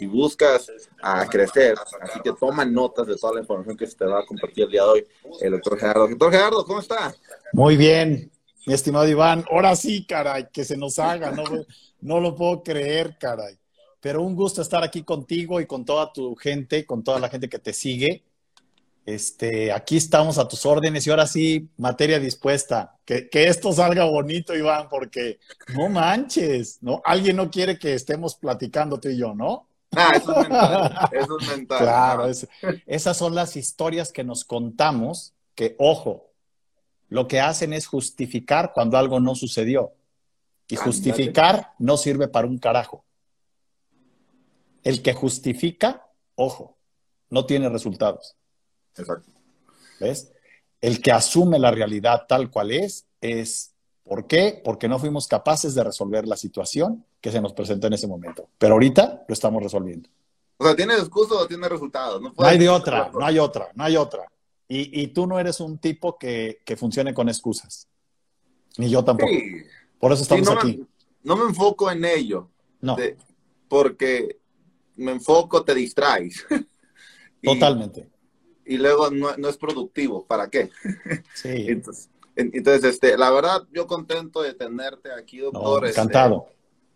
si buscas a crecer, así que toma notas de toda la información que se te va a compartir el día de hoy el doctor Gerardo. Doctor Gerardo, ¿cómo está? Muy bien, mi estimado Iván. Ahora sí, caray, que se nos haga, no, no lo puedo creer, caray. Pero un gusto estar aquí contigo y con toda tu gente, con toda la gente que te sigue. Este, aquí estamos a tus órdenes y ahora sí, materia dispuesta. Que, esto salga bonito, Iván, porque no manches, ¿no? Alguien no quiere que estemos platicando tú y yo, ¿no? Ah, eso es mental. Eso es mental. Claro, esas son las historias que nos contamos, que, ojo, lo que hacen es justificar cuando algo no sucedió. Y justificar no sirve para un carajo. El que justifica, ojo, no tiene resultados. Exacto. ¿Ves? El que asume la realidad tal cual es, es ¿por qué? Porque no fuimos capaces de resolver la situación que se nos presentó en ese momento. Pero ahorita lo estamos resolviendo. O sea, ¿tiene discurso o tiene resultados? No, hay de otra, no hay otra, no hay otra. Y, tú no eres un tipo que, funcione con excusas. Ni yo tampoco. Por eso estamos aquí. no me enfoco en ello. No. porque me enfoco, te distraes. Totalmente y luego no, es productivo. ¿Para qué? Sí. entonces, este, la verdad, yo contento de tenerte aquí, doctor. Este, encantado.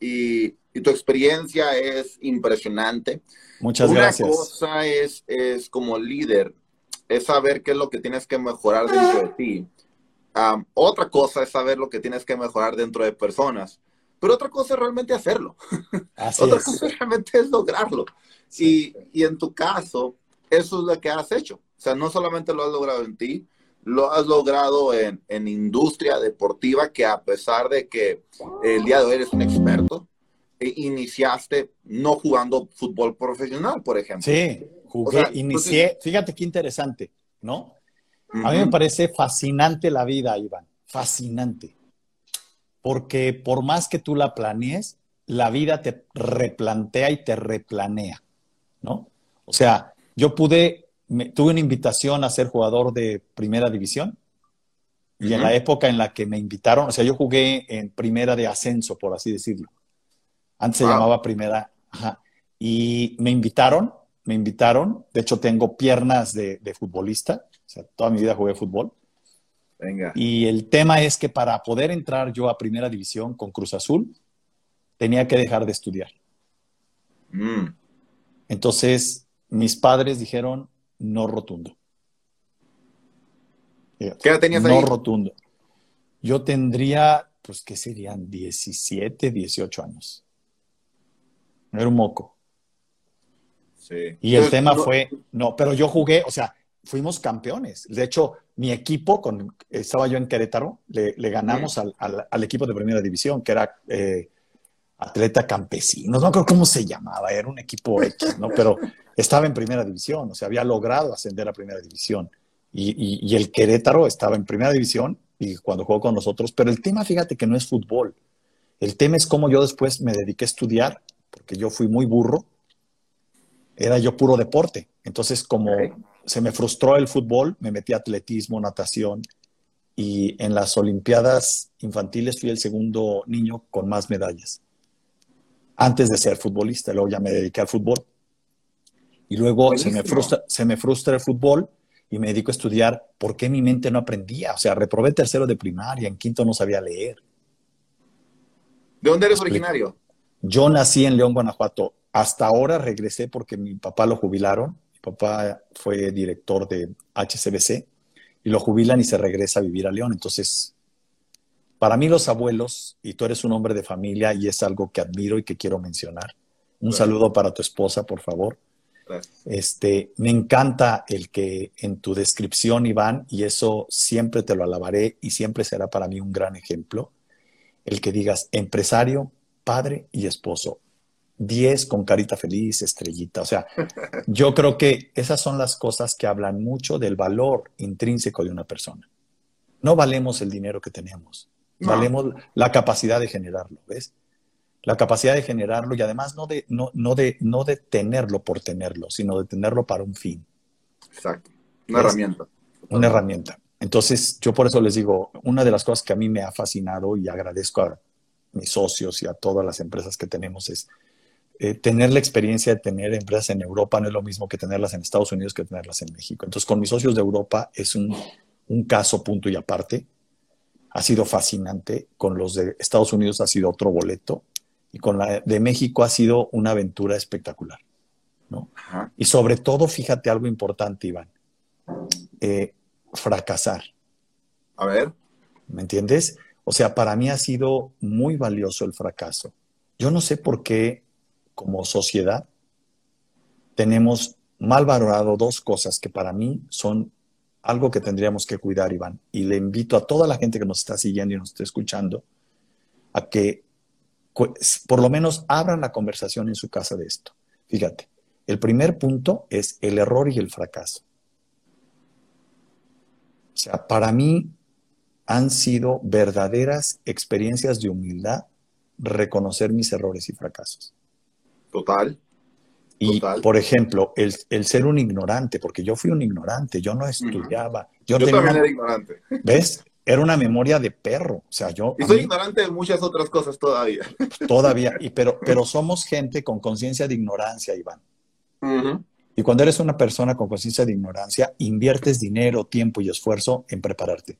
Y, tu experiencia es impresionante. Muchas gracias. Una cosa es, es como líder, es saber qué es lo que tienes que mejorar dentro de ti. otra cosa es saber lo que tienes que mejorar dentro de personas. Pero otra cosa es realmente hacerlo. otra cosa realmente es lograrlo. Y, y en tu caso, eso es lo que has hecho. O sea, no solamente lo has logrado en ti, lo has logrado en, en industria deportiva, que a pesar de que el día de hoy eres un experto, e iniciaste no jugando fútbol profesional, por ejemplo. Sí, jugué, inicié, fíjate qué interesante, ¿no? A mí me parece fascinante la vida, Iván, fascinante. Porque por más que tú la planees, la vida te replantea y te replanea, ¿no? O sea, yo pude, tuve una invitación a ser jugador de primera división y en la época en la que me invitaron, o sea, yo jugué en primera de ascenso, por así decirlo. Antes se llamaba primera, ajá. Y me invitaron, me invitaron, de hecho tengo piernas de, de futbolista, o sea, toda mi vida jugué fútbol. Venga. Y el tema es que para poder entrar yo a primera división con Cruz Azul, tenía que dejar de estudiar. Mm. Entonces, mis padres dijeron no rotundo. ¿Qué edad tenías no rotundo. Yo tendría, pues, ¿qué serían? 17, 18 años. No era un moco. Sí. Y el tema fue, no, pero yo jugué, o sea, fuimos campeones. De hecho, mi equipo, con, estaba yo en Querétaro, le, ganamos al, equipo de primera división, que era eh, Atleta Campesino. No creo cómo se llamaba, era un equipo X, ¿no? Pero estaba en primera división, o sea, había logrado ascender a primera división. Y, el Querétaro estaba en primera división y cuando jugó con nosotros, pero el tema, fíjate que no es fútbol. El tema es cómo yo después me dediqué a estudiar, porque yo fui muy burro, era yo puro deporte. Entonces, como se me frustró el fútbol, me metí a atletismo, natación, y en las Olimpiadas infantiles fui el segundo niño con más medallas. Antes de ser futbolista, luego ya me dediqué al fútbol. Y luego se me, frustra, se me frustra el fútbol y me dedico a estudiar por qué mi mente no aprendía. O sea, reprobé tercero de primaria, en quinto no sabía leer. ¿De dónde eres originario? Yo nací en León, Guanajuato. Hasta ahora regresé porque mi papá lo jubilaron. Mi papá fue director de HCBC y lo jubilan y se regresa a vivir a León. Entonces, para mí los abuelos, y tú eres un hombre de familia y es algo que admiro y que quiero mencionar. Un saludo para tu esposa, por favor. Este, me encanta el que en tu descripción, Iván, y eso siempre te lo alabaré y siempre será para mí un gran ejemplo, el que digas empresario, padre y esposo. Diez con carita feliz, estrellita. O sea, yo creo que esas son las cosas que hablan mucho del valor intrínseco de una persona. No valemos el dinero que tenemos, valemos la capacidad de generarlo, ¿ves? la capacidad de generarlo y además no de, no, no de, no de tenerlo por tenerlo, sino de tenerlo para un fin. Exacto. Una herramienta. Una herramienta. Entonces, yo por eso les digo, una de las cosas que a mí me ha fascinado y agradezco a mis socios y a todas las empresas que tenemos es eh, tener la experiencia de tener empresas en Europa no es lo mismo que tenerlas en Estados Unidos que tenerlas en México. Entonces, con mis socios de Europa es un, un caso punto y aparte. Ha sido fascinante. Con los de Estados Unidos ha sido otro boleto. Y con la de México ha sido una aventura espectacular. ¿no? Y sobre todo, fíjate algo importante, Iván. Eh, fracasar. A ver. ¿Me entiendes? O sea, para mí ha sido muy valioso el fracaso. Yo no sé por qué como sociedad tenemos mal valorado dos cosas que para mí son algo que tendríamos que cuidar, Iván. Y le invito a toda la gente que nos está siguiendo y nos está escuchando a que por lo menos abran la conversación en su casa de esto. Fíjate, el primer punto es el error y el fracaso. O sea, para mí han sido verdaderas experiencias de humildad reconocer mis errores y fracasos. Total. Y, por ejemplo, el, ser un ignorante, porque yo fui un ignorante, yo no estudiaba. Yo, también era ignorante. ¿Ves? Era una memoria de perro. O sea, yo. Y soy ignorante de muchas otras cosas todavía. Todavía. Y, pero, pero somos gente con conciencia de ignorancia, Iván. Y cuando eres una persona con conciencia de ignorancia, inviertes dinero, tiempo y esfuerzo en prepararte.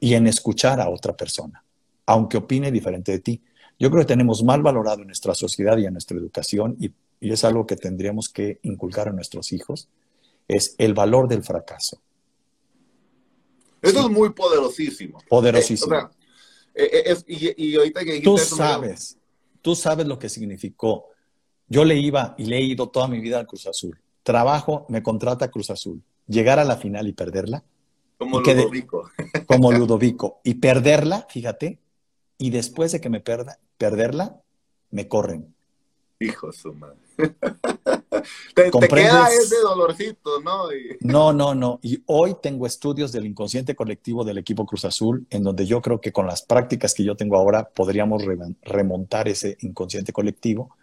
Y en escuchar a otra persona, aunque opine diferente de ti. Yo creo que tenemos mal valorado en nuestra sociedad y en nuestra educación, y, es algo que tendríamos que inculcar a nuestros hijos, es el valor del fracaso. Eso es muy poderosísimo. Poderosísimo. Eh, eh, y, ahorita que tú sabes, tú sabes lo que significó. Yo le iba y le he ido toda mi vida al Cruz Azul. Trabajo, me contrata Cruz Azul. Llegar a la final y perderla. Como Ludovico. como Ludovico. Y perderla, fíjate, y después de que me perda, perderla, me corren. Hijo su madre. te, queda ese dolorcito, ¿no? No, no, no. Y hoy tengo estudios del inconsciente colectivo del equipo Cruz Azul, en donde yo creo que con las prácticas que yo tengo ahora podríamos remontar ese inconsciente colectivo.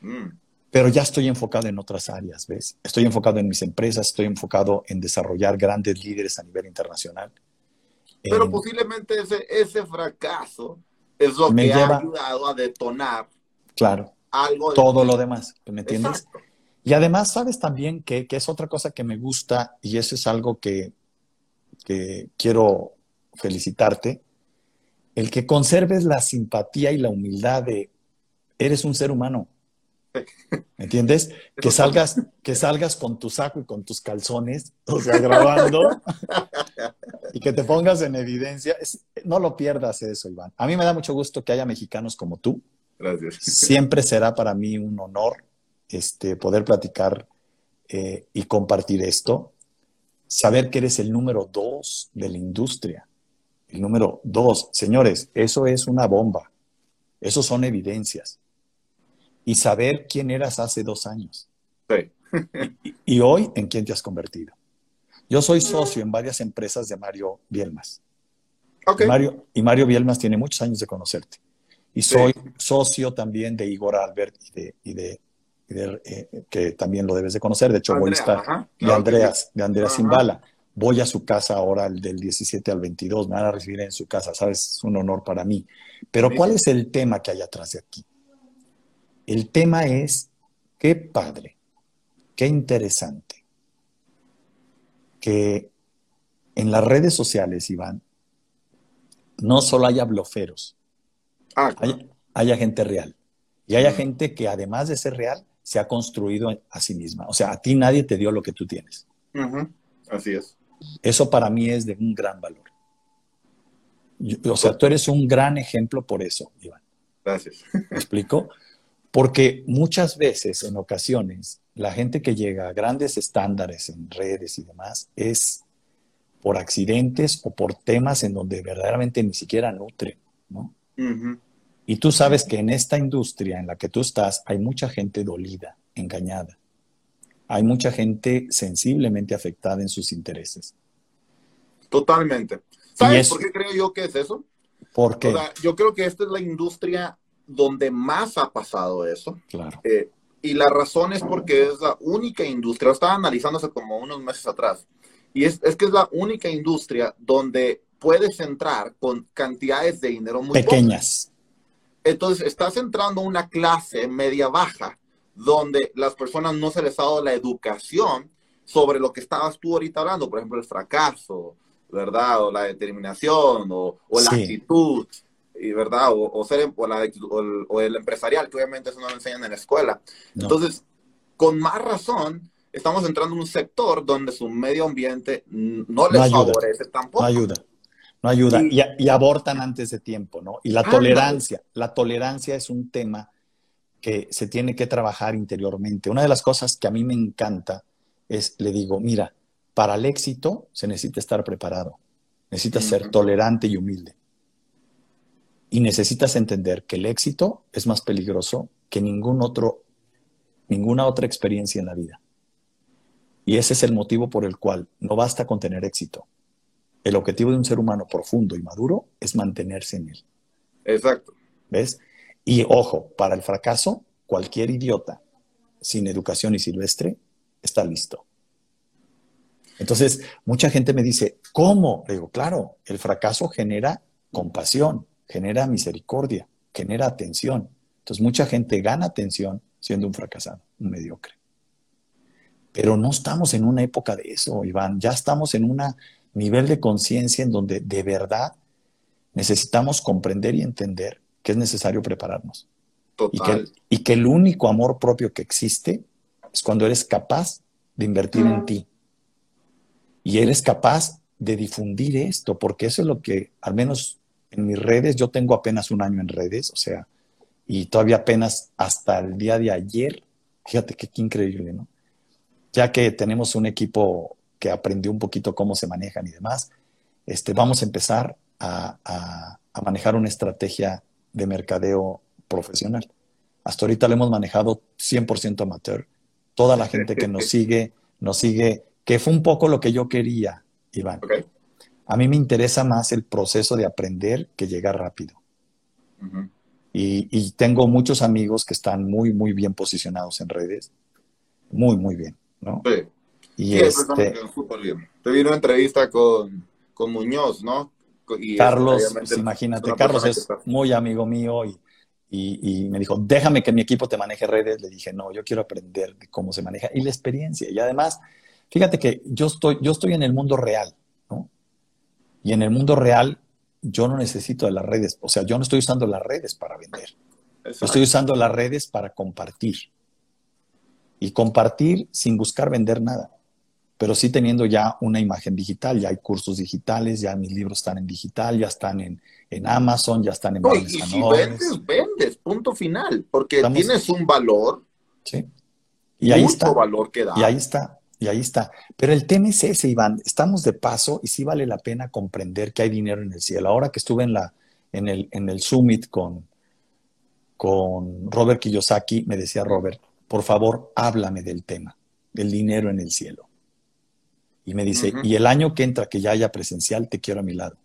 Mm. Pero ya estoy enfocado en otras áreas, ¿ves? Estoy enfocado en mis empresas, estoy enfocado en desarrollar grandes líderes a nivel internacional. Pero posiblemente ese, ese fracaso es lo que ha ayudado a detonar. Claro. Algo todo lo demás, ¿me entiendes? Y además, sabes también que, es otra cosa que me gusta y eso es algo que, que quiero felicitarte, el que conserves la simpatía y la humildad de eres un ser humano. ¿Me entiendes? Que salgas, que salgas con tu saco y con tus calzones, o sea, grabando, y que te pongas en evidencia. no lo pierdas eso, Iván. A mí me da mucho gusto que haya mexicanos como tú. Gracias. Siempre será para mí un honor este, poder platicar eh, y compartir esto. Saber que eres el número dos de la industria. El número dos. Señores, eso es una bomba. Eso son evidencias y saber quién eras hace dos años. Sí. y, hoy, ¿en quién te has convertido? Yo soy socio en varias empresas de Mario Bielmas. Okay. Mario, y Mario Bielmas tiene muchos años de conocerte. Y soy socio también de Igor Albert y de, eh, que también lo debes de conocer. De hecho, voy a estar de Andreas, de Andreas Zimbala. Voy a su casa ahora del 17 al 22, me van a recibir en su casa, sabes, es un honor para mí. Pero ¿cuál es el tema que hay atrás de aquí? El tema es, qué padre, qué interesante, que en las redes sociales, Iván, no solo haya bloferos, ah, haya, gente real. Y haya gente que además de ser real, se ha construido a sí misma. O sea, a ti nadie te dio lo que tú tienes. Así es. Eso para mí es de un gran valor. o sea, tú eres un gran ejemplo por eso, Iván. Gracias. ¿Me explico? Porque muchas veces, en ocasiones, la gente que llega a grandes estándares en redes y demás es por accidentes o por temas en donde verdaderamente ni siquiera nutre, ¿no? Y tú sabes que en esta industria en la que tú estás hay mucha gente dolida, engañada. Hay mucha gente sensiblemente afectada en sus intereses. Totalmente. ¿Sabes por qué creo yo que es eso? Porque yo creo que esta es la industria donde más ha pasado eso. Claro. Eh, y la razón es porque es la única industria, estaba analizándose como unos meses atrás, y es, es, que es la única industria donde puedes entrar con cantidades de dinero muy pequeñas. Entonces, estás entrando a una clase media baja donde las personas no se les ha dado la educación sobre lo que estabas tú ahorita hablando, por ejemplo, el fracaso, ¿verdad? O la determinación, o, la actitud, y, ¿verdad? O, ser, o, la, o, el, empresarial, que obviamente eso no lo enseñan en la escuela. Entonces, con más razón, estamos entrando en un sector donde su medio ambiente no les favorece tampoco. No ayuda. No ayuda. Y, abortan antes de tiempo, ¿no? Y la tolerancia. La tolerancia es un tema que se tiene que trabajar interiormente. Una de las cosas que a mí me encanta es, le digo, mira, para el éxito se necesita estar preparado, necesitas ser tolerante y humilde. Y necesitas entender que el éxito es más peligroso que ningún otro, ninguna otra experiencia en la vida. Y ese es el motivo por el cual no basta con tener éxito. El objetivo de un ser humano profundo y maduro es mantenerse en él. Exacto. ¿Ves? Y ojo, para el fracaso, cualquier idiota sin educación y silvestre está listo. Entonces, mucha gente me dice, ¿cómo? Le digo, claro, el fracaso genera compasión, genera misericordia, genera atención. Entonces, mucha gente gana atención siendo un fracasado, un mediocre. Pero no estamos en una época de eso, Iván. Ya estamos en un nivel de conciencia en donde de verdad necesitamos comprender y entender que es necesario prepararnos. Y que, y que el único amor propio que existe es cuando eres capaz de invertir en ti. Y eres capaz de difundir esto, porque eso es lo que, al menos en mis redes, yo tengo apenas un año en redes, o sea, y todavía apenas hasta el día de ayer, fíjate qué increíble, ¿no? Ya que tenemos un equipo que aprendió un poquito cómo se manejan y demás, este, vamos a empezar a, a manejar una estrategia de mercadeo profesional. Hasta ahorita lo hemos manejado 100% amateur. Toda la gente que nos sigue, nos sigue, que fue un poco lo que yo quería, Iván. A mí me interesa más el proceso de aprender que llegar rápido. y, tengo muchos amigos que están muy, muy bien posicionados en redes. Muy, muy bien, ¿no? Sí. Y este... Te vino una entrevista con, con Muñoz, ¿no? Carlos, pues, imagínate, Carlos es muy amigo mío y, y, me dijo, déjame que mi equipo te maneje redes. Le dije, no, yo quiero aprender cómo se maneja y la experiencia. Y además, fíjate que yo estoy, yo estoy en el mundo real. Y en el mundo real yo no necesito de las redes, o sea, yo no estoy usando las redes para vender. Estoy usando las redes para compartir. Y compartir sin buscar vender nada pero sí teniendo ya una imagen digital, ya hay cursos digitales, ya mis libros están en digital, ya están en, en Amazon, ya están en no, Y si vendes, vendes, punto final, porque tienes un valor. Sí. Y ahí está. valor que da. Y ahí está. Y ahí está. Pero el tema es ese, Iván. Estamos de paso y sí vale la pena comprender que hay dinero en el cielo. Ahora que estuve en, la, en, el, en el Summit con, con Robert Kiyosaki, me decía Robert, por favor, háblame del tema, del dinero en el cielo. Y me dice, y el año que entra, que ya haya presencial, te quiero a mi lado.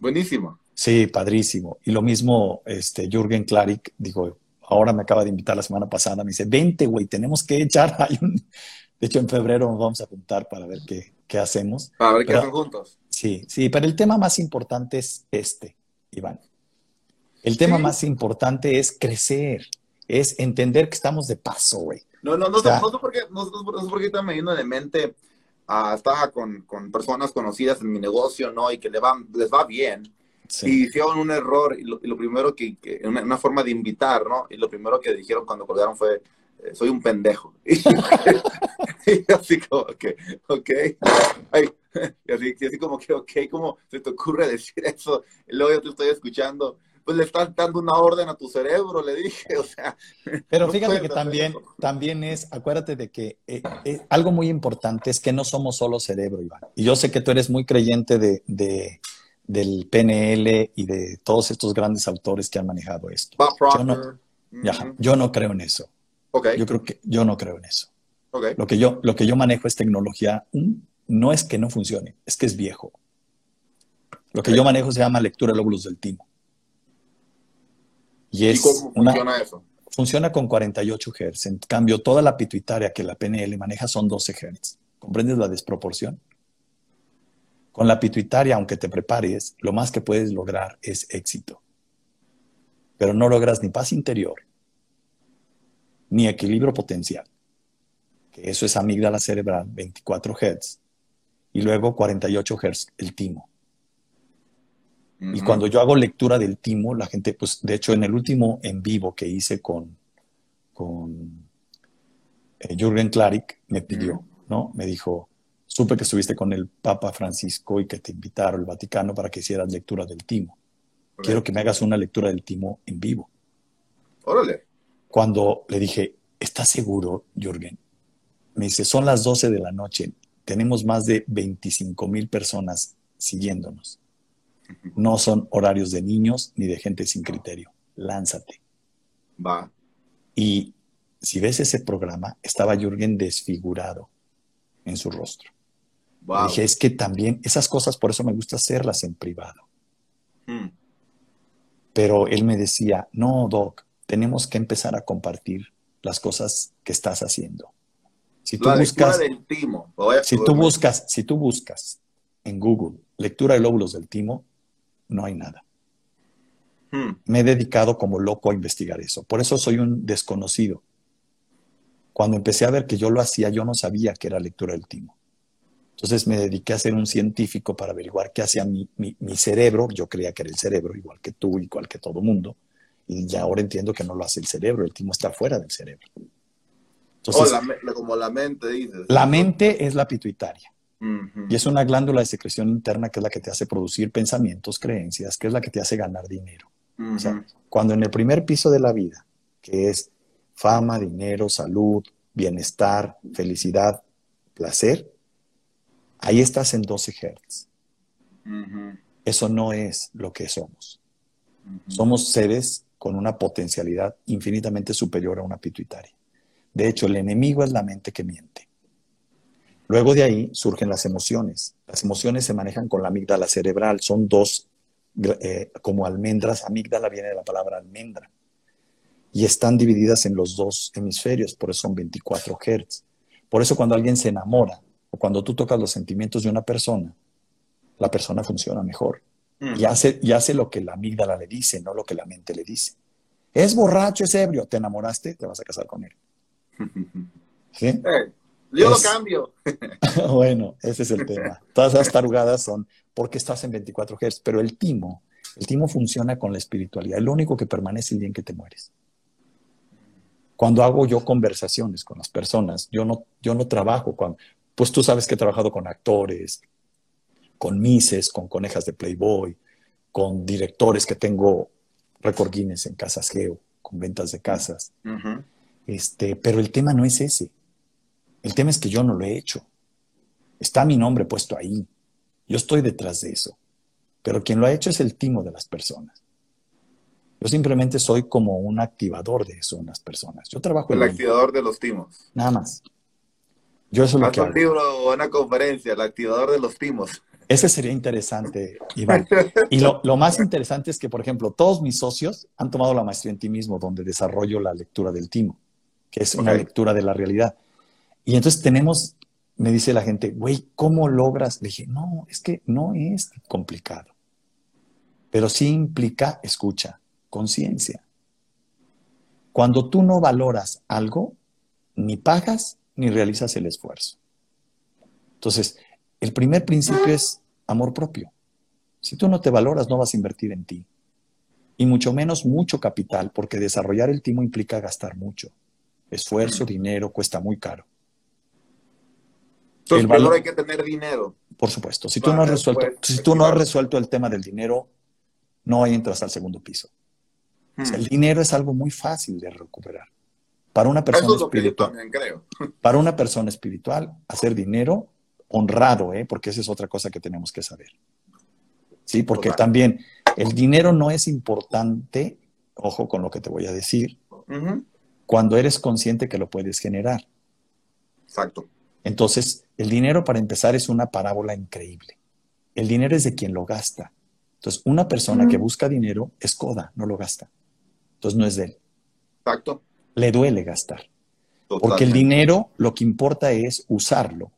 Buenísimo. Sí, padrísimo. Y lo mismo, este, Jürgen Klarik, digo, ahora me acaba de invitar la semana pasada, me dice, vente, güey, tenemos que echar. De hecho, en febrero nos vamos a juntar para ver qué, qué hacemos. Para ver qué hacen juntos. Sí, sí, pero el tema más importante es este, Iván. El tema más importante es crecer, es entender que estamos de paso, güey. No, no, no, no, no, sé por qué, no, no, sé por qué está me vino de mente estaba con, con, personas conocidas en mi negocio, ¿no? Y que le va, les va bien. Y hicieron un error y lo, primero que, una, forma de invitar, ¿no? Y lo primero que dijeron cuando colgaron fue, soy un pendejo. Y, así como que, ok. y así, así como que, ok, ¿cómo se te ocurre decir eso? Y luego yo te estoy escuchando pues le estás dando una orden a tu cerebro, le dije, o sea. Pero fíjate que también, también es, acuérdate de que eh, eh, algo muy importante es que no somos solo cerebro, Iván. Y yo sé que tú eres muy creyente de, del PNL y de todos estos grandes autores que han manejado esto. Yo no, yo no creo en eso. Okay. Yo creo que yo no creo en eso. Okay. Lo, que yo, lo que yo manejo es tecnología. No es que no funcione, es que es viejo. Lo que yo manejo se llama lectura de lóbulos del timo. Y, cómo funciona eso? Funciona con 48 Hz. En cambio, toda la pituitaria que la PNL maneja son 12 Hz. ¿Comprendes la desproporción? Con la pituitaria, aunque te prepares, lo más que puedes lograr es éxito. pero no logras ni paz interior, ni equilibrio potencial, que eso es amígdala cerebral, 24 Hz, y luego 48 Hz el timo. Y cuando yo hago lectura del timo, la gente, pues de hecho en el último en vivo que hice con, con eh, Jürgen Klarik, me pidió, ¿no? Me dijo, supe que estuviste con el Papa Francisco y que te invitaron al Vaticano para que hicieras lectura del timo. Quiero que me hagas una lectura del timo en vivo. Órale. Cuando le dije, ¿estás seguro, Jürgen? Me dice, son las 12 de la noche, tenemos más de 25 mil personas siguiéndonos. No son horarios de niños ni de gente sin criterio. Lánzate. Va. Y si ves ese programa, estaba Jürgen desfigurado en su rostro. Wow. Dije, es que también esas cosas, por eso me gusta hacerlas en privado. Mm. Pero él me decía, no, Doc, tenemos que empezar a compartir las cosas que estás haciendo. Si tú La buscas, del timo. Si tú buscas, si tú buscas en Google lectura de lóbulos del timo, no hay nada. Mm. Me he dedicado como loco a investigar eso. Por eso soy un desconocido. Cuando empecé a ver que yo lo hacía, yo no sabía que era lectura del timo. Entonces me dediqué a ser un científico para averiguar qué hacía mi, mi- mi cerebro. Yo creía que era el cerebro, igual que tú, igual que todo mundo. Y ya ahora entiendo que no lo hace el cerebro, el timo está fuera del cerebro. Entonces, la como la mente, dices. la mente es la pituitaria. Y es una glándula de secreción interna que es la que te hace producir pensamientos, creencias, que es la que te hace ganar dinero. Ujú. O sea, cuando en el primer piso de la vida, que es fama, dinero, salud, bienestar, felicidad, placer, ahí estás en 12 Hz. Eso no es lo que somos. Somos seres con una potencialidad infinitamente superior a una pituitaria. De hecho, el enemigo es la mente que miente. Luego de ahí surgen las emociones. Las emociones se manejan con la amígdala cerebral. Son dos, eh, como almendras. Amígdala viene de la palabra almendra. Y están divididas en los dos hemisferios, por eso son 24 Hz. Por eso cuando alguien se enamora o cuando tú tocas los sentimientos de una persona, la persona funciona mejor Mm. y hace, y hace lo que la amígdala le dice, no lo que la mente le dice. Es borracho, es ebrio, te enamoraste, te vas a casar con él. ¿Sí? Eh, yo lo cambio. bueno, ese es el tema. Todas esas tarugadas son porque estás en 24 Hz, pero el timo, el timo funciona con la espiritualidad, es lo único que permanece el día en que te mueres. Cuando hago yo conversaciones con las personas, yo no, yo no trabajo con, pues tú sabes que he trabajado con actores, con mises, con conejas de Playboy, con directores que tengo récord Guinness en Casas Geo, con ventas de casas. Este, pero el tema no es ese. El tema es que yo no lo he hecho. Está mi nombre puesto ahí. Yo estoy detrás de eso. Pero quien lo ha hecho es el timo de las personas. Yo simplemente soy como un activador de eso en las personas. Yo trabajo en El la- activador de los timos. nada más. Yo eso es lo que un hago. libro o una conferencia, el activador de los timos. Ese sería interesante, Iván. Y lo, lo más interesante es que, por ejemplo, todos mis socios han tomado la maestría en ti mismo, donde desarrollo la lectura del timo, que es una lectura de la realidad. Y entonces tenemos, me dice la gente, güey, ¿cómo logras? Le dije, no, es que no es complicado, pero sí implica, escucha, conciencia. Cuando tú no valoras algo, ni pagas ni realizas el esfuerzo. Entonces, el primer principio es amor propio. Si tú no te valoras, no vas a invertir en ti. Y mucho menos mucho capital, porque desarrollar el timo implica gastar mucho. Esfuerzo, dinero, cuesta muy caro. Entonces, El valor- primero hay que tener dinero. Por supuesto, si tú no has resuelto, después si tú no has activar. resuelto el tema del dinero, no entras al segundo piso. O sea, Hmm. el dinero es algo muy fácil de recuperar. Para una persona Eso es espiritual, creo. para una persona espiritual, hacer dinero honrado, ¿eh? porque esa es otra cosa que tenemos que saber. Sí, porque también el dinero no es importante, ojo con lo que te voy a decir, cuando eres consciente que lo puedes generar. Exacto. Entonces, el dinero para empezar es una parábola increíble. El dinero es de quien lo gasta. Entonces, una persona que busca dinero es coda, no lo gasta. Entonces, no es de él. Exacto. Le duele gastar. Porque el dinero lo que importa es usarlo.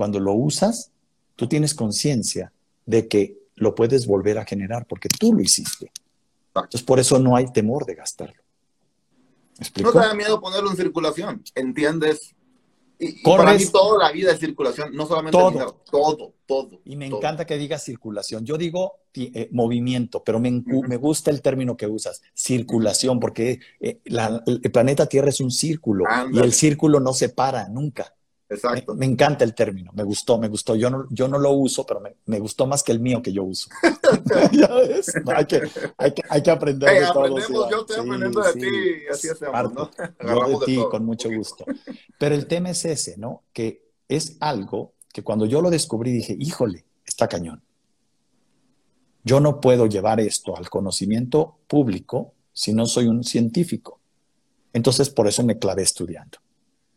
Cuando lo usas, tú tienes conciencia de que lo puedes volver a generar porque tú lo hiciste. Entonces, por eso no hay temor de gastarlo. ¿No te da miedo ponerlo en circulación? ¿Entiendes? Y, para mí toda la vida es circulación, no solamente todo, dinero, todo, todo. Y me encanta que digas circulación. Yo digo eh, movimiento, pero me, me, gusta el término que usas, circulación, porque eh, el planeta Tierra es un círculo y el círculo no se para nunca. Exacto. Me, encanta el término, me gustó, me gustó. Yo no, yo no lo uso, pero me, gustó más que el mío que yo uso. ¿Ya ves? hay, que, hay, que, hay, que, aprender de todos. Yo estoy aprendiendo de ti y así hacemos, ¿no? Yo de ti, con mucho gusto. Pero el tema es ese, ¿no? Que es algo que cuando yo lo descubrí dije, híjole, está cañón. Yo no puedo llevar esto al conocimiento público si no soy un científico. Entonces, por eso me clavé estudiando.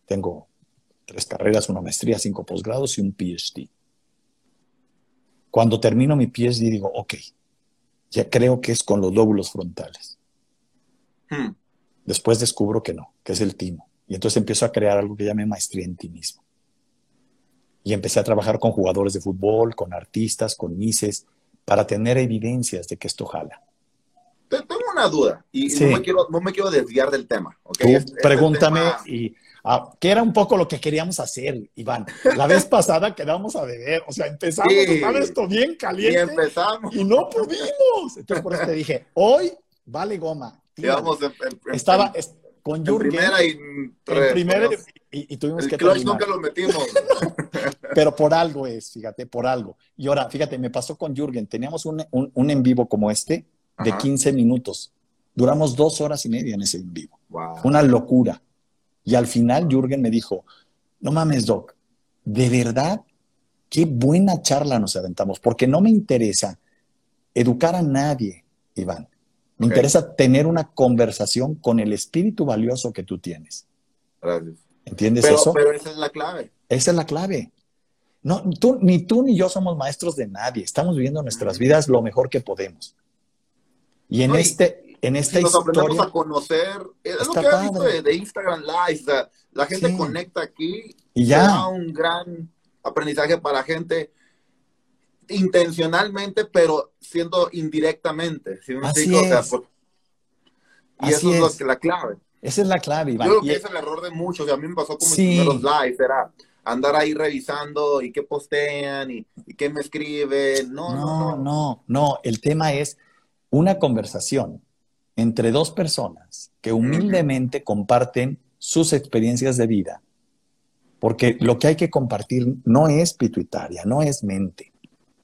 Tengo tres carreras, una maestría, cinco posgrados y un PhD. Cuando termino mi PhD digo, ok, ya creo que es con los lóbulos frontales. Hmm. Después descubro que no, que es el timo. Y entonces empiezo a crear algo que llame maestría en ti mismo. Y empecé a trabajar con jugadores de fútbol, con artistas, con mises, para tener evidencias de que esto jala. Tengo una duda y no, me quiero, no, me quiero, desviar del tema. ¿okay? Este pregúntame y Ah, que era un poco lo que queríamos hacer, Iván. La vez pasada quedamos a beber, o sea, empezamos a a esto bien caliente. Y empezamos. Y no pudimos. Entonces, por eso te dije, hoy vale goma. Estaba con Jürgen. primera y primera y, tuvimos el que clutch nunca lo metimos. Pero por algo es, fíjate, por algo. Y ahora, fíjate, me pasó con Jürgen. Teníamos un, un, en vivo como este de 15 minutos. Duramos dos horas y media en ese en vivo. Una locura. Y al final Jürgen me dijo, no mames, Doc, de verdad, qué buena charla nos aventamos, porque no me interesa educar a nadie, Iván. Me interesa tener una conversación con el espíritu valioso que tú tienes. Gracias. ¿Entiendes eso? Pero esa es la clave. Esa es la clave. No, tú, ni tú ni yo somos maestros de nadie. Estamos viviendo nuestras vidas lo mejor que podemos. Y en este, en esta nos historia. aprendemos a conocer, es lo que he visto de, Instagram Live, la gente conecta aquí y ya. un gran aprendizaje para la gente intencionalmente, pero siendo indirectamente. Así es. y eso es, Lo que, la clave. Esa es la clave, Iván. Yo creo que es el error de muchos. a mí me pasó como en los lives, era andar ahí revisando y qué postean y, y qué me escriben. No no, no, no, no. El tema es una conversación entre dos personas que humildemente comparten sus experiencias de vida. Porque lo que hay que compartir no es pituitaria, no es mente.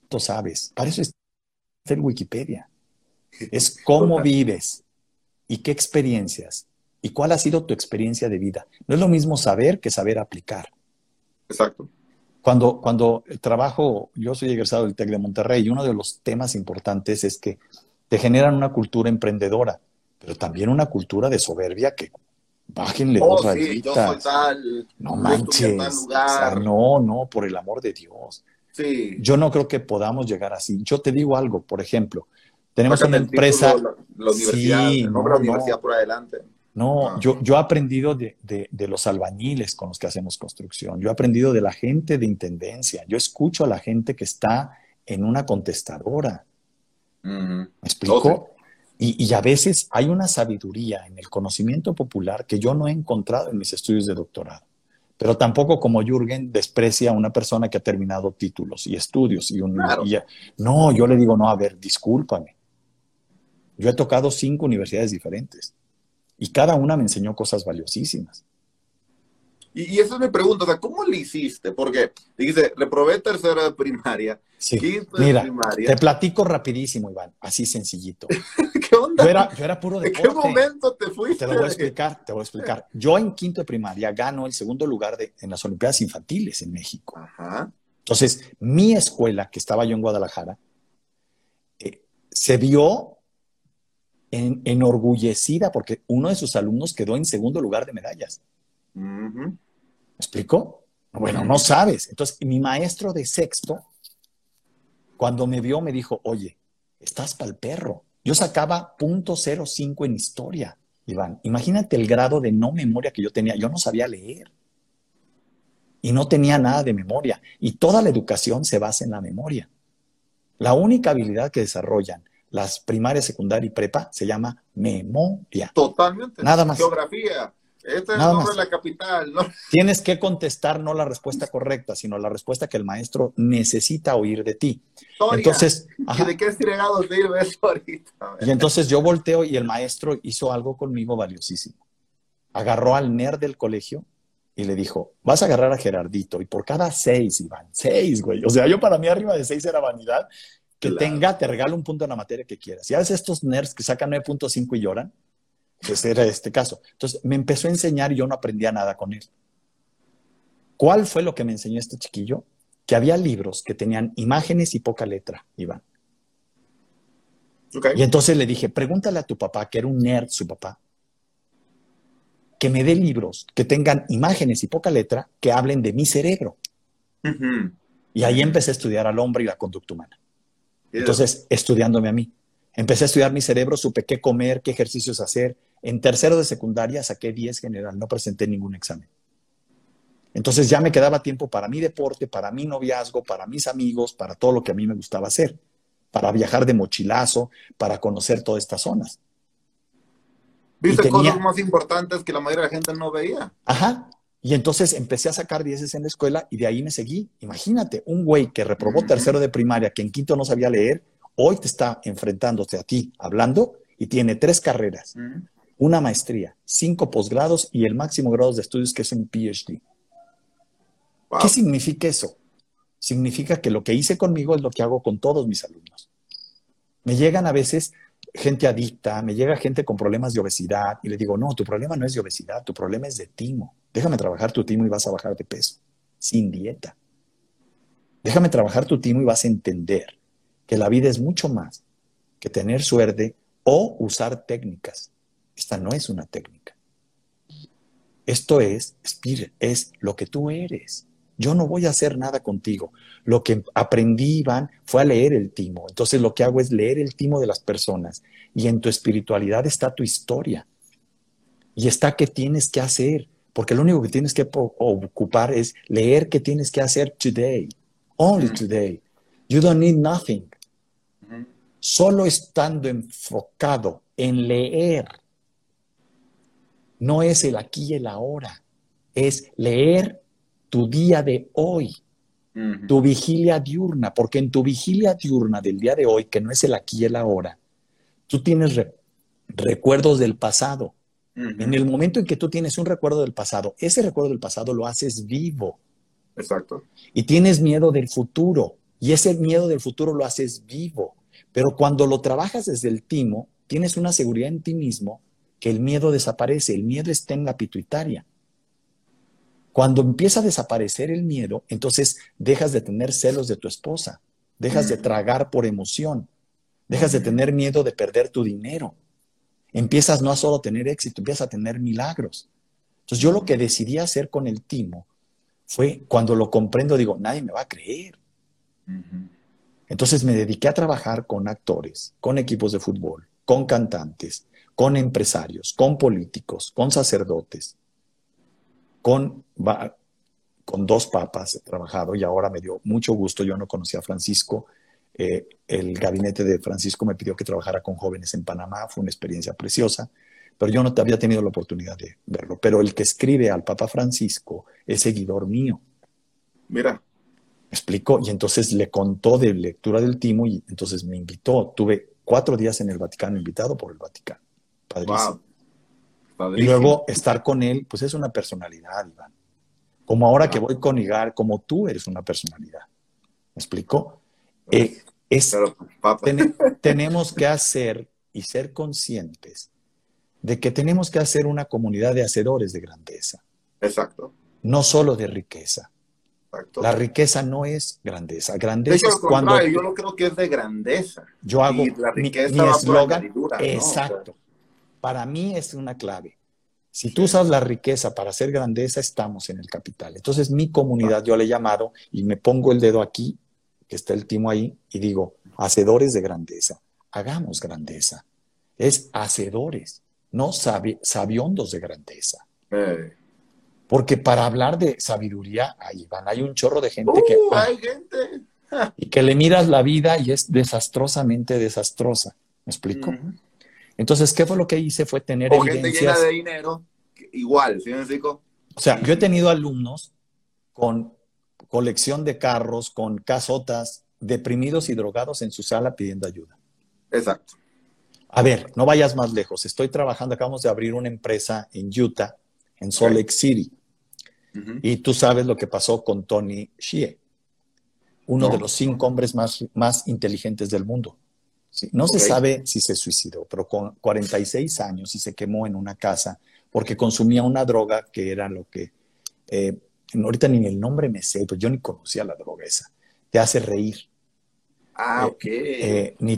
Tú sabes, para eso es el Wikipedia. Es cómo vives y qué experiencias y cuál ha sido tu experiencia de vida. No es lo mismo saber que saber aplicar. Exacto. Cuando, cuando trabajo, yo soy egresado del TEC de Monterrey y uno de los temas importantes es que te generan una cultura emprendedora, pero también una cultura de soberbia que bájenle oh, dos sí, no manches. no, no, por el amor de Dios. Sí. Yo no creo que podamos llegar así. Yo te digo algo, por ejemplo, tenemos una empresa. la, universidad, sí, no, la universidad por adelante. No, ah. yo, yo he aprendido de, de, los albañiles con los que hacemos construcción. Yo he aprendido de la gente de intendencia. Yo escucho a la gente que está en una contestadora. ¿Me explico? y, a veces hay una sabiduría en el conocimiento popular que yo no he encontrado en mis estudios de doctorado. Pero tampoco como Jürgen desprecia a una persona que ha terminado títulos y estudios. Y, un, no, yo le digo, no, a ver, discúlpame. Yo he tocado cinco universidades diferentes y cada una me enseñó cosas valiosísimas. Y, y esa es mi pregunta, o sea, ¿cómo le hiciste? Porque dice, reprobé tercero de primaria, sí. Mira, te platico rapidísimo, Iván, así sencillito. ¿Qué onda? Yo era, yo era puro deporte. ¿En qué momento te fuiste? Te lo voy a explicar, te voy a explicar. Yo en quinto de primaria gano el segundo lugar de, en las Olimpiadas Infantiles en México. Ajá. Entonces, mi escuela, que estaba yo en Guadalajara, eh, se vio en, enorgullecida porque uno de sus alumnos quedó en segundo lugar de medallas. ¿Me explico? Bueno, no sabes. Entonces, mi maestro de sexto, cuando me vio, me dijo, oye, estás para el perro. Yo sacaba .05 en historia, Iván. Imagínate el grado de no memoria que yo tenía. Yo no sabía leer. Y no tenía nada de memoria. Y toda la educación se basa en la memoria. La única habilidad que desarrollan las primarias, secundaria y prepa se llama memoria. Totalmente. Nada más. Geografía. Este es Nada el nombre más. de la capital. ¿no? Tienes que contestar no la respuesta correcta, sino la respuesta que el maestro necesita oír de ti. Entonces, ajá. ¿Y de qué estregados sirve eso ahorita? Y entonces yo volteo y el maestro hizo algo conmigo valiosísimo. Agarró al nerd del colegio y le dijo, vas a agarrar a Gerardito y por cada seis, Iván, seis, güey. O sea, yo para mí arriba de seis era vanidad. Que Claro. tenga, te regalo un punto en la materia que quieras. Y a veces estos nerds que sacan 9.5 y lloran, pues era este caso. Entonces me empezó a enseñar y yo no aprendía nada con él. ¿Cuál fue lo que me enseñó este chiquillo? Que había libros que tenían imágenes y poca letra, Iván. Y entonces le dije, pregúntale a tu papá, que era un nerd su papá, que me dé libros que tengan imágenes y poca letra que hablen de mi cerebro. Y ahí empecé a estudiar al hombre y la conducta humana. Entonces, estudiándome a mí. Empecé a estudiar mi cerebro, supe qué comer, qué ejercicios hacer. En tercero de secundaria saqué 10 general, no presenté ningún examen. Entonces ya me quedaba tiempo para mi deporte, para mi noviazgo, para mis amigos, para todo lo que a mí me gustaba hacer, para viajar de mochilazo, para conocer todas estas zonas. Viste tenía- cosas más importantes que la mayoría de la gente no veía. Ajá. Y entonces empecé a sacar dieces en la escuela y de ahí me seguí. Imagínate, un güey que reprobó tercero de primaria, que en quinto no sabía leer, hoy te está enfrentándose a ti, hablando, y tiene tres carreras. Una maestría, cinco posgrados y el máximo grado de estudios que es un PhD. Wow. ¿Qué significa eso? Significa que lo que hice conmigo es lo que hago con todos mis alumnos. Me llegan a veces gente adicta, me llega gente con problemas de obesidad y le digo, no, tu problema no es de obesidad, tu problema es de timo. Déjame trabajar tu timo y vas a bajar de peso, sin dieta. Déjame trabajar tu timo y vas a entender que la vida es mucho más que tener suerte o usar técnicas. Esta no es una técnica. Esto es, es lo que tú eres. Yo no voy a hacer nada contigo. Lo que aprendí, Iván, fue a leer el timo. Entonces lo que hago es leer el timo de las personas. Y en tu espiritualidad está tu historia. Y está qué tienes que hacer. Porque lo único que tienes que ocupar es leer qué tienes que hacer today. Only today. You don't need nothing. Solo estando enfocado en leer. No es el aquí y el ahora. Es leer tu día de hoy. Tu vigilia diurna, porque en tu vigilia diurna del día de hoy, que no es el aquí y el ahora, tú tienes re- recuerdos del pasado. En el momento en que tú tienes un recuerdo del pasado, ese recuerdo del pasado lo haces vivo Exacto. y tienes miedo del futuro y ese miedo del futuro lo haces vivo. Pero cuando lo trabajas desde el timo, tienes una seguridad en ti mismo que el miedo desaparece, el miedo está en la pituitaria. Cuando empieza a desaparecer el miedo, entonces dejas de tener celos de tu esposa, dejas de Mm. tragar por emoción, dejas de Mm. tener miedo de perder tu dinero. Empiezas no a solo tener éxito, empiezas a tener milagros. Entonces yo lo que decidí hacer con el timo fue cuando lo comprendo, digo, nadie me va a creer. Entonces me dediqué a trabajar con actores, con equipos de fútbol, con cantantes, con empresarios, con políticos, con sacerdotes, con, dos papas he trabajado y ahora me dio mucho gusto. Yo no conocía a Francisco. eh, el gabinete de Francisco me pidió que trabajara con jóvenes en Panamá. Fue una experiencia preciosa, pero yo no había tenido la oportunidad de verlo. Pero el que escribe al Papa Francisco es seguidor mío. Mira. ¿Me explico? Y entonces le contó de lectura del timo y entonces me invitó. Tuve cuatro días en el Vaticano invitado por el Vaticano. Padrísimo. Wow. Y luego estar con él, pues es una personalidad, Iván. Como ahora que voy con Igar, como tú eres una personalidad. ¿Me explico? Eh, es, Pero, papá. ten- tenemos que hacer y ser conscientes de que tenemos que hacer una comunidad de hacedores de grandeza, Exacto. no solo de riqueza. Exacto. La riqueza no es grandeza. de Grandeza hecho, es al cuando yo no creo que es de grandeza. yo hago Y la mi- riqueza mi eslogan. ¿no? Exacto. Para mí es una clave. Si tú usas la riqueza para hacer grandeza, estamos en el capital. Entonces, mi comunidad, yo le he llamado y me pongo el dedo aquí, que está el timo ahí, y digo, hacedores de grandeza. Hagamos grandeza. Es hacedores, no sabi- sabiondos de grandeza. Eh. Porque para hablar de sabiduría, ahí van, hay un chorro de gente que... Uh, ah, hay gente. y que le miras la vida y es desastrosamente desastrosa. ¿Me explico? Entonces, ¿qué fue lo que hice? Fue tener O gente llena evidencias. de dinero, igual, ¿sí me explico? O sea, yo he tenido alumnos con colección de carros, con casotas, deprimidos y drogados en su sala pidiendo ayuda. Exacto. A ver, no vayas más lejos. Estoy trabajando, acabamos de abrir una empresa en Utah, en Salt. Lake City, y tú sabes lo que pasó con Tony Xie, uno No. de los cinco hombres más, más inteligentes del mundo. Sí, No se sabe si se suicidó, pero con 46 años y se quemó en una casa porque consumía una droga que era lo que, eh, ahorita ni el nombre me sé, pues yo ni conocía la droga esa, te hace reír. Ah, Eh, ok. Eh, ni